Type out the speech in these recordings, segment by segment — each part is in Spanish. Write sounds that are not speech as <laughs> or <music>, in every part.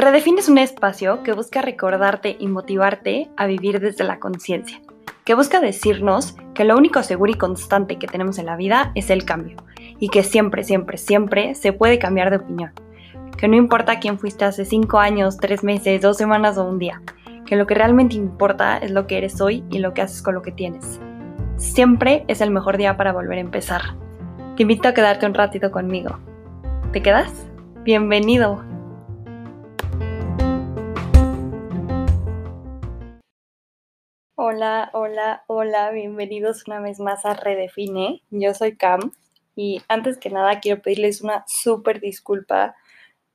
Redefine es un espacio que busca recordarte y motivarte a vivir desde la conciencia, que busca decirnos que lo único seguro y constante que tenemos en la vida es el cambio, y que siempre, siempre, siempre se puede cambiar de opinión, que no importa quién fuiste hace 5 años, 3 meses, 2 semanas o un día, que lo que realmente importa es lo que eres hoy y lo que haces con lo que tienes. Siempre es el mejor día para volver a empezar. Te invito a quedarte un ratito conmigo. ¿Te quedas? Bienvenido. Hola, hola, hola, bienvenidos una vez más a Redefine. Yo soy Cam y antes que nada quiero pedirles una súper disculpa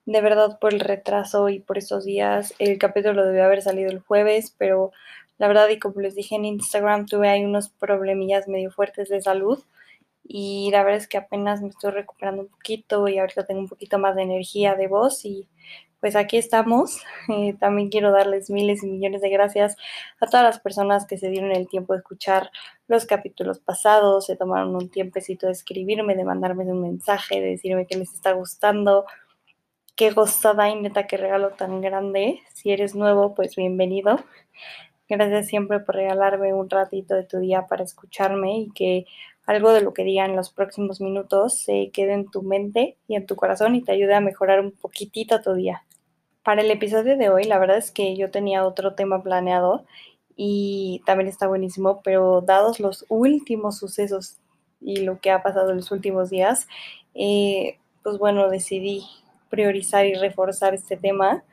de verdad por el retraso y por estos días. El capítulo debió haber salido el jueves, pero la verdad y como les dije en Instagram tuve ahí unos problemillas medio fuertes de salud y la verdad es que apenas me estoy recuperando un poquito y ahorita tengo un poquito más de energía de voz y pues aquí estamos. <laughs> Eh, también quiero darles miles y millones de gracias a todas las personas que se dieron el tiempo de escuchar los capítulos pasados, se tomaron un tiempecito de escribirme, de mandarme un mensaje, de decirme que les está gustando. Qué gozada y neta, qué regalo tan grande. Si eres nuevo, pues bienvenido. Gracias siempre por regalarme un ratito de tu día para escucharme y que algo de lo que diga en los próximos minutos se quede en tu mente y en tu corazón y te ayude a mejorar un poquitito tu día. Para el episodio de hoy, la verdad es que yo tenía otro tema planeado y también está buenísimo, pero dados los últimos sucesos y lo que ha pasado en los últimos días, eh, pues bueno, decidí priorizar y reforzar este tema.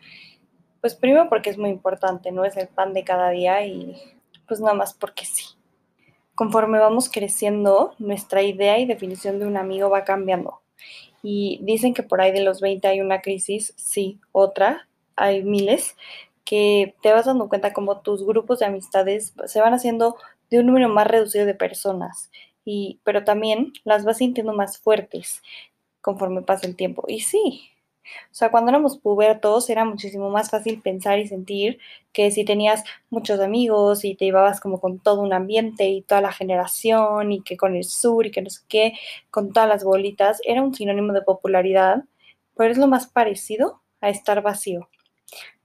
Pues primero porque es muy importante, ¿no? Es el pan de cada día y pues nada más porque sí. Conforme vamos creciendo, nuestra idea y definición de un amigo va cambiando. Y dicen que por ahí de los 20 hay una crisis, sí, otra, hay miles, que te vas dando cuenta como tus grupos de amistades se van haciendo de un número más reducido de personas, y, pero también las vas sintiendo más fuertes conforme pasa el tiempo. Y sí, o sea, cuando éramos pubertos era muchísimo más fácil pensar y sentir que si tenías muchos amigos y te llevabas como con todo un ambiente y toda la generación y que con el sur y que no sé qué, con todas las bolitas, era un sinónimo de popularidad, pero es lo más parecido a estar vacío.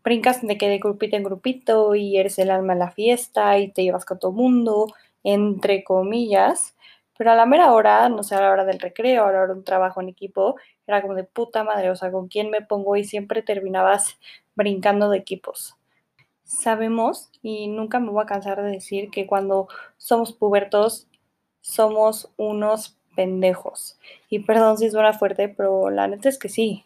Brincas de que de grupito en grupito y eres el alma de la fiesta y te llevas con todo el mundo, entre comillas, pero a la mera hora, no sé, a la hora del recreo, a la hora de un trabajo en equipo, era como de puta madre, o sea, ¿con quién me pongo? Y siempre terminabas brincando de equipos. Sabemos, y nunca me voy a cansar de decir, que cuando somos pubertos somos unos pendejos. Y perdón si suena fuerte, pero la neta es que sí.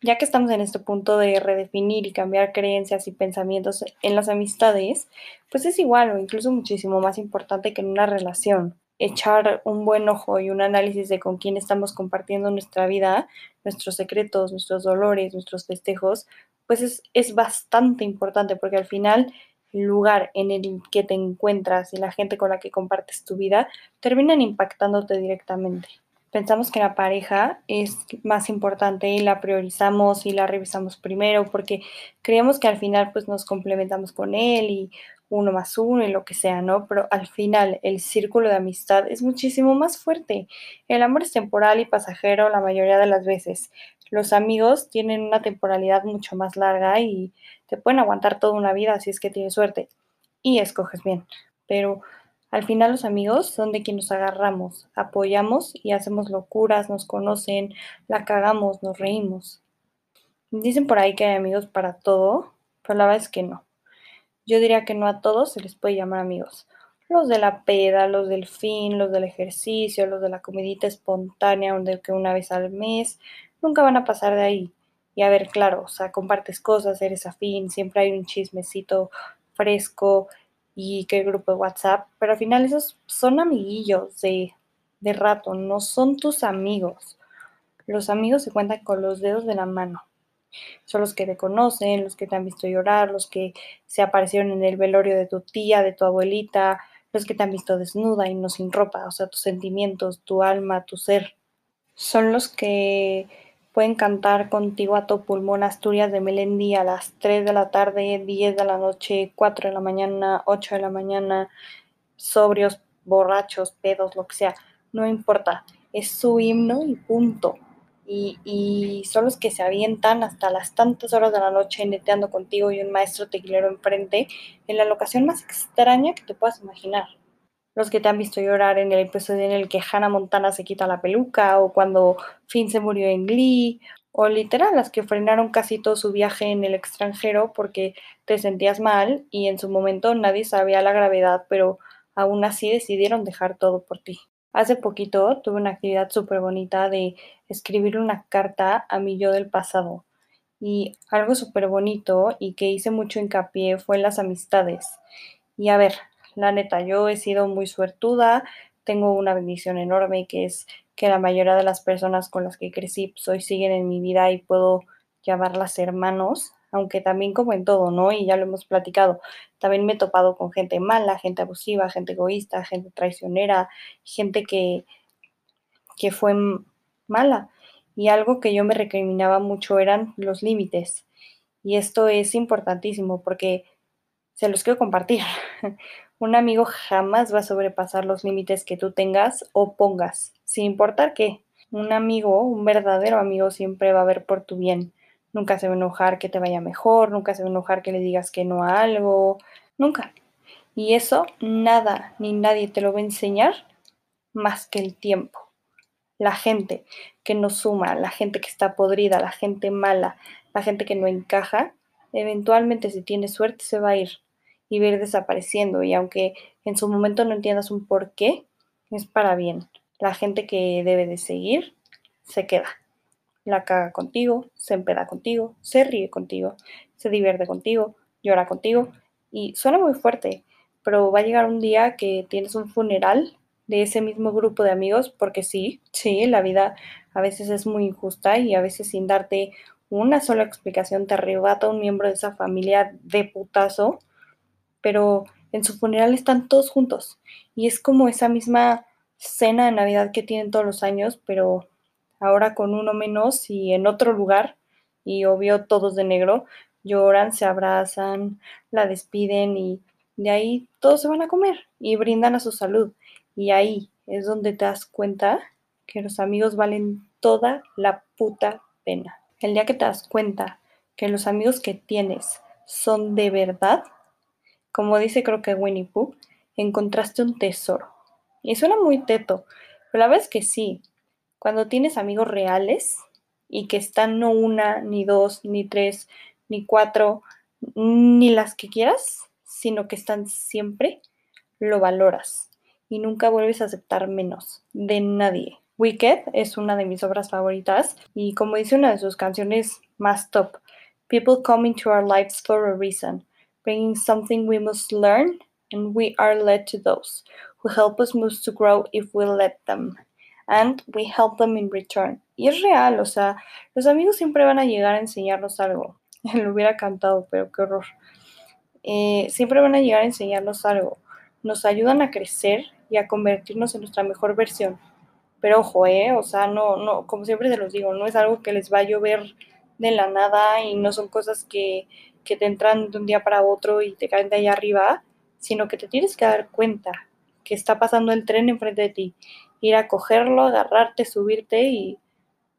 Ya que estamos en este punto de redefinir y cambiar creencias y pensamientos en las amistades, pues es igual o incluso muchísimo más importante que en una relación echar un buen ojo y un análisis de con quién estamos compartiendo nuestra vida, nuestros secretos, nuestros dolores, nuestros festejos, pues es, es bastante importante porque al final el lugar en el que te encuentras y la gente con la que compartes tu vida terminan impactándote directamente. Pensamos que la pareja es más importante y la priorizamos y la revisamos primero porque creemos que al final pues nos complementamos con él y uno más uno y lo que sea, ¿no? Pero al final el círculo de amistad es muchísimo más fuerte. El amor es temporal y pasajero la mayoría de las veces. Los amigos tienen una temporalidad mucho más larga y te pueden aguantar toda una vida si es que tienes suerte y escoges bien. Pero al final los amigos son de quien nos agarramos, apoyamos y hacemos locuras, nos conocen, la cagamos, nos reímos. Dicen por ahí que hay amigos para todo, pero la verdad es que no. Yo diría que no a todos se les puede llamar amigos. Los de la peda, los del fin, los del ejercicio, los de la comidita espontánea, de que una vez al mes, nunca van a pasar de ahí. Y a ver, claro, o sea, compartes cosas, eres afín, siempre hay un chismecito fresco y que el grupo de WhatsApp, pero al final esos son amiguillos de, de rato, no son tus amigos. Los amigos se cuentan con los dedos de la mano. Son los que te conocen, los que te han visto llorar, los que se aparecieron en el velorio de tu tía, de tu abuelita, los que te han visto desnuda y no sin ropa, o sea, tus sentimientos, tu alma, tu ser. Son los que pueden cantar contigo a tu pulmón Asturias de Melendi a las 3 de la tarde, 10 de la noche, 4 de la mañana, 8 de la mañana, sobrios, borrachos, pedos, lo que sea, no importa, es su himno y punto. Y, son los que se avientan hasta las tantas horas de la noche neteando contigo y un maestro tequilero enfrente en la locación más extraña que te puedas imaginar. Los que te han visto llorar en el episodio en el que Hannah Montana se quita la peluca, o cuando Finn se murió en Glee, o literal las que frenaron casi todo su viaje en el extranjero porque te sentías mal y en su momento nadie sabía la gravedad, pero aún así decidieron dejar todo por ti. Hace poquito tuve una actividad súper bonita de escribir una carta a mi yo del pasado. Y algo súper bonito y que hice mucho hincapié fue las amistades. Y a ver, la neta, yo he sido muy suertuda, tengo una bendición enorme que es que la mayoría de las personas con las que crecí pues, hoy siguen en mi vida y puedo llamarlas hermanos, aunque también como en todo, ¿no? Y ya lo hemos platicado, también me he topado con gente mala, gente abusiva, gente egoísta, gente traicionera, gente que, que fue mala. Y algo que yo me recriminaba mucho eran los límites. Y esto es importantísimo porque se los quiero compartir. <laughs> Un amigo jamás va a sobrepasar los límites que tú tengas o pongas, sin importar qué. Un amigo, un verdadero amigo, siempre va a ver por tu bien nunca se va a enojar que te vaya mejor, nunca se va a enojar que le digas que no a algo, nunca. Y eso nada ni nadie te lo va a enseñar más que el tiempo. La gente que no suma, la gente que está podrida, la gente mala, la gente que no encaja, eventualmente si tiene suerte se va a ir y va a ir desapareciendo. Y aunque en su momento no entiendas un por qué, es para bien. La gente que debe de seguir se queda la caga contigo, se empeda contigo, se ríe contigo, se divierte contigo, llora contigo y suena muy fuerte, pero va a llegar un día que tienes un funeral de ese mismo grupo de amigos, porque sí, sí, la vida a veces es muy injusta y a veces sin darte una sola explicación te arrebata un miembro de esa familia de putazo, pero en su funeral están todos juntos y es como esa misma cena de Navidad que tienen todos los años, pero ahora con uno menos y en otro lugar, y obvio todos de negro, lloran, se abrazan, la despiden y de ahí todos se van a comer y brindan a su salud. Y ahí es donde te das cuenta que los amigos valen toda la puta pena. El día que te das cuenta que los amigos que tienes son de verdad, como dice creo que Winnie Pooh, encontraste un tesoro. Y suena muy teto, pero la verdad es que sí, cuando tienes amigos reales y que están no una, ni dos, ni tres, ni cuatro, ni las que quieras, sino que están siempre, lo valoras y nunca vuelves a aceptar menos de nadie. Wicked es una de mis obras favoritas y como dice una de sus canciones más top, People come into our lives for a reason, bringing something we must learn, and we are led to those who help us move to grow if we let them and we help them in return. Y es real, o sea, los amigos siempre van a llegar a enseñarnos algo. <laughs> Lo hubiera cantado, pero qué horror. Eh, siempre van a llegar a enseñarnos algo. Nos ayudan a crecer y a convertirnos en nuestra mejor versión. Pero ojo, eh, o sea, no, no, como siempre se los digo, no es algo que les va a llover de la nada y no son cosas que, que te entran de un día para otro y te caen de allá arriba, sino que te tienes que dar cuenta que está pasando el tren enfrente de ti ir a cogerlo, agarrarte, subirte y,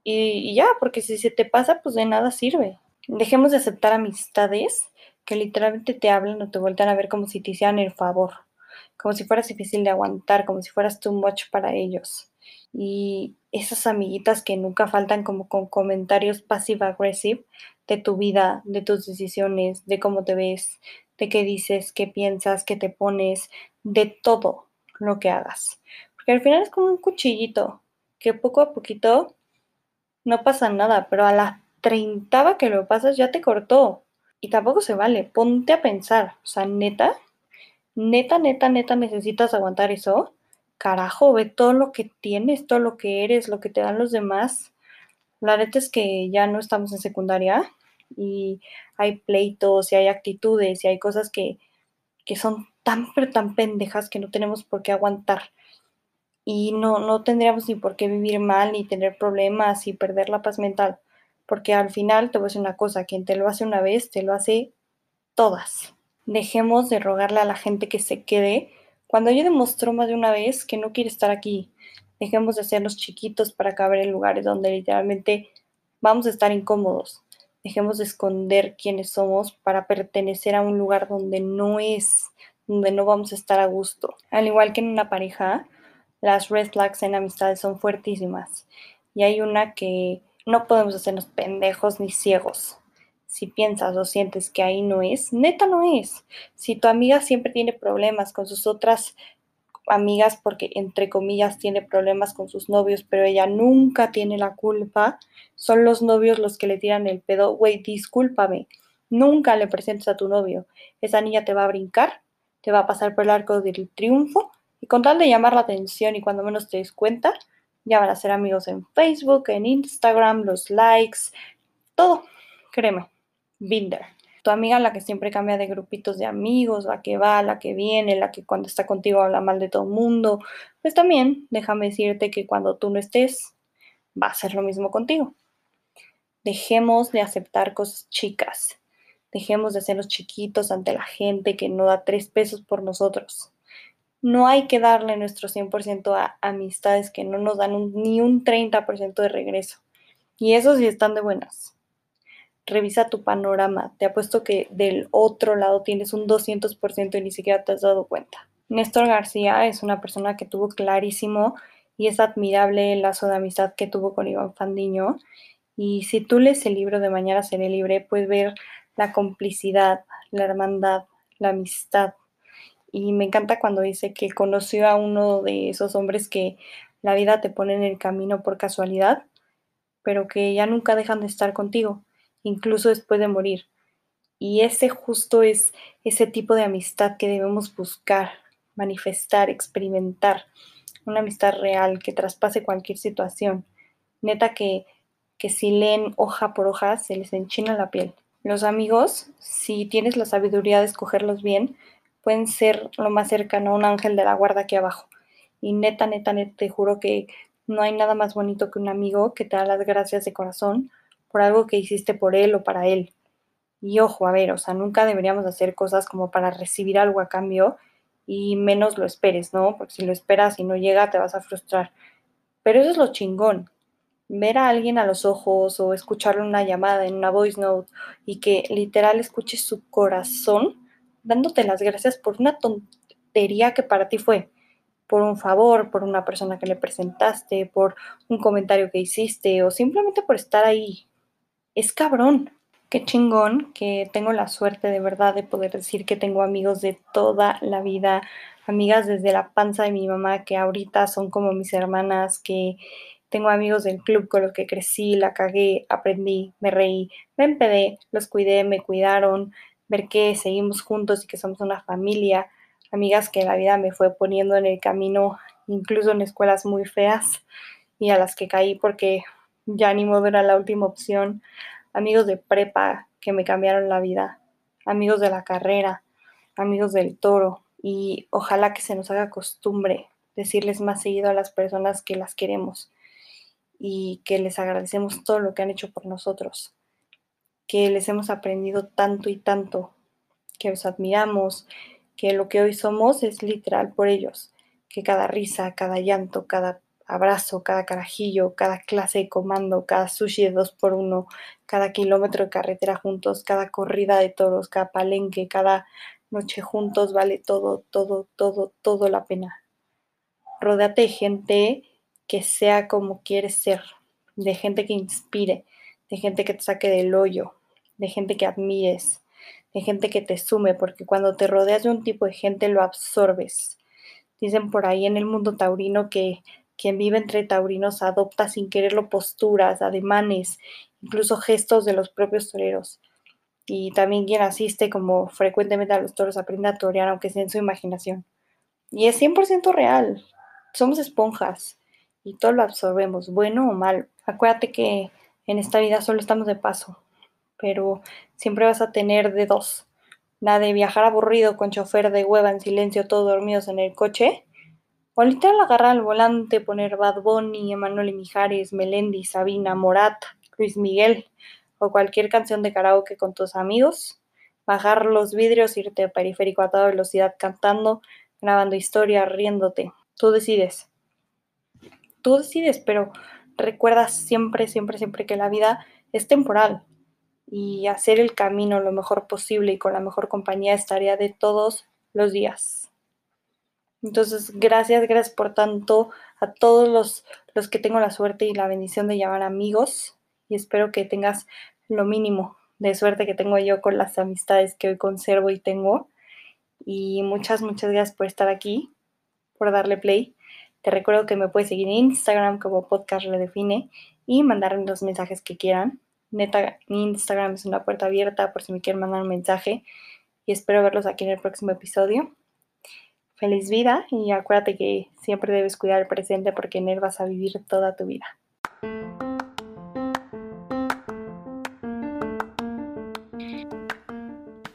y, ya, porque si se te pasa, pues de nada sirve. Dejemos de aceptar amistades que literalmente te hablan o te vueltan a ver como si te hicieran el favor, como si fueras difícil de aguantar, como si fueras too much para ellos. Y esas amiguitas que nunca faltan como con comentarios passive-aggressive de tu vida, de tus decisiones, de cómo te ves, de qué dices, qué piensas, qué te pones, de todo lo que hagas. Que al final es como un cuchillito, que poco a poquito no pasa nada, pero a la treintava que lo pasas ya te cortó. Y tampoco se vale, ponte a pensar, o sea, neta, neta, neta, neta, necesitas aguantar eso. Carajo, ve todo lo que tienes, todo lo que eres, lo que te dan los demás. La neta es que ya no estamos en secundaria y hay pleitos y hay actitudes y hay cosas que, que son tan, pero tan pendejas que no tenemos por qué aguantar y no, no tendríamos ni por qué vivir mal, ni tener problemas y perder la paz mental, porque al final te voy a decir una cosa, quien te lo hace una vez, te lo hace todas. Dejemos de rogarle a la gente que se quede cuando ella demostró más de una vez que no quiere estar aquí. Dejemos de hacernos chiquitos para caber en lugares donde literalmente vamos a estar incómodos. Dejemos de esconder quiénes somos para pertenecer a un lugar donde no es, donde no vamos a estar a gusto. Al igual que en una pareja, las red flags en amistades son fuertísimas. Y hay una que no podemos hacernos pendejos ni ciegos. Si piensas o sientes que ahí no es, neta no es. Si tu amiga siempre tiene problemas con sus otras amigas porque, entre comillas, tiene problemas con sus novios, pero ella nunca tiene la culpa, son los novios los que le tiran el pedo. Güey, discúlpame, nunca le presentes a tu novio. Esa niña te va a brincar, te va a pasar por el arco del triunfo y con tal de llamar la atención y cuando menos te des cuenta, ya van a ser amigos en Facebook, en Instagram, los likes, todo. Créeme, Binder tu amiga la que siempre cambia de grupitos de amigos, la que va, la que viene, la que cuando está contigo habla mal de todo el mundo, pues también déjame decirte que cuando tú no estés, va a ser lo mismo contigo. Dejemos de aceptar cosas chicas. Dejemos de ser los chiquitos ante la gente que no da tres pesos por nosotros. No hay que darle nuestro 100% a amistades que no nos dan ni un 30% de regreso. Y eso sí están de buenas revisa tu panorama. Te apuesto que del otro lado tienes un 200% y ni siquiera te has dado cuenta. Néstor García es una persona que tuvo clarísimo y es admirable el lazo de amistad que tuvo con Iván Fandiño. Y si tú lees el libro de Mañana seré libre, puedes ver la complicidad, la hermandad, la amistad. Y me encanta cuando dice que conoció a uno de esos hombres que la vida te pone en el camino por casualidad, pero que ya nunca dejan de estar contigo incluso después de morir. Y ese justo es ese tipo de amistad que debemos buscar, manifestar, experimentar. Una amistad real que traspase cualquier situación. Neta que, que si leen hoja por hoja se les enchina la piel. Los amigos, si tienes la sabiduría de escogerlos bien, pueden ser lo más cercano a un ángel de la guarda aquí abajo. Y neta, neta, neta, te juro que no hay nada más bonito que un amigo que te da las gracias de corazón por algo que hiciste por él o para él. Y ojo, a ver, o sea, nunca deberíamos hacer cosas como para recibir algo a cambio y menos lo esperes, ¿no? Porque si lo esperas y no llega, te vas a frustrar. Pero eso es lo chingón. Ver a alguien a los ojos o escucharle una llamada en una voice note y que literal escuches su corazón dándote las gracias por una tontería que para ti fue, por un favor, por una persona que le presentaste, por un comentario que hiciste o simplemente por estar ahí es cabrón. Qué chingón que tengo la suerte de verdad de poder decir que tengo amigos de toda la vida, amigas desde la panza de mi mamá que ahorita son como mis hermanas, que tengo amigos del club con los que crecí, la cagué, aprendí, me reí, me empedé, los cuidé, me cuidaron, ver que seguimos juntos y que somos una familia, amigas que la vida me fue poniendo en el camino, incluso en escuelas muy feas y a las que caí porque ya ni modo era la última opción, amigos de prepa que me cambiaron la vida, amigos de la carrera, amigos del toro, y ojalá que se nos haga costumbre decirles más seguido a las personas que las queremos y que les agradecemos todo lo que han hecho por nosotros, que les hemos aprendido tanto y tanto, que los admiramos, que lo que hoy somos es literal por ellos, que cada risa, cada llanto, cada abrazo, cada carajillo, cada clase de comando, cada sushi de dos por uno, cada kilómetro de carretera juntos, cada corrida de toros, cada palenque, cada noche juntos, vale todo, todo, todo, todo la pena. Rodéate de gente que sea como quieres ser, de gente que inspire, de gente que te saque del hoyo, de gente que admires, de gente que te sume, porque cuando te rodeas de un tipo de gente lo absorbes. Dicen por ahí en el mundo taurino que quien vive entre taurinos adopta sin quererlo posturas, ademanes, incluso gestos de los propios toreros. Y también quien asiste como frecuentemente a los toros aprende a torear, aunque sea en su imaginación. Y es 100% real. Somos esponjas y todo lo absorbemos, bueno o mal. Acuérdate que en esta vida solo estamos de paso, pero siempre vas a tener de dos. La de viajar aburrido con chofer de hueva en silencio, todos dormidos en el coche, o literal agarrar al volante, poner Bad Bunny, Emanuel Mijares, Melendi, Sabina, Morat, Luis Miguel o cualquier canción de karaoke con tus amigos, bajar los vidrios, irte a periférico a toda velocidad cantando, grabando historia, riéndote. Tú decides. tú decides, pero recuerda siempre, siempre, siempre que la vida es temporal y hacer el camino lo mejor posible y con la mejor compañía estaría de todos los días. Entonces, gracias, gracias por tanto a todos los, los que tengo la suerte y la bendición de llamar amigos y espero que tengas lo mínimo de suerte que tengo yo con las amistades que hoy conservo y tengo. Y muchas, muchas gracias por estar aquí, por darle play. Te recuerdo que me puedes seguir en Instagram como podcast redefine y mandarme los mensajes que quieran. Neta, Instagram es una puerta abierta por si me quieren mandar un mensaje y espero verlos aquí en el próximo episodio. Feliz vida y acuérdate que siempre debes cuidar el presente porque en él vas a vivir toda tu vida.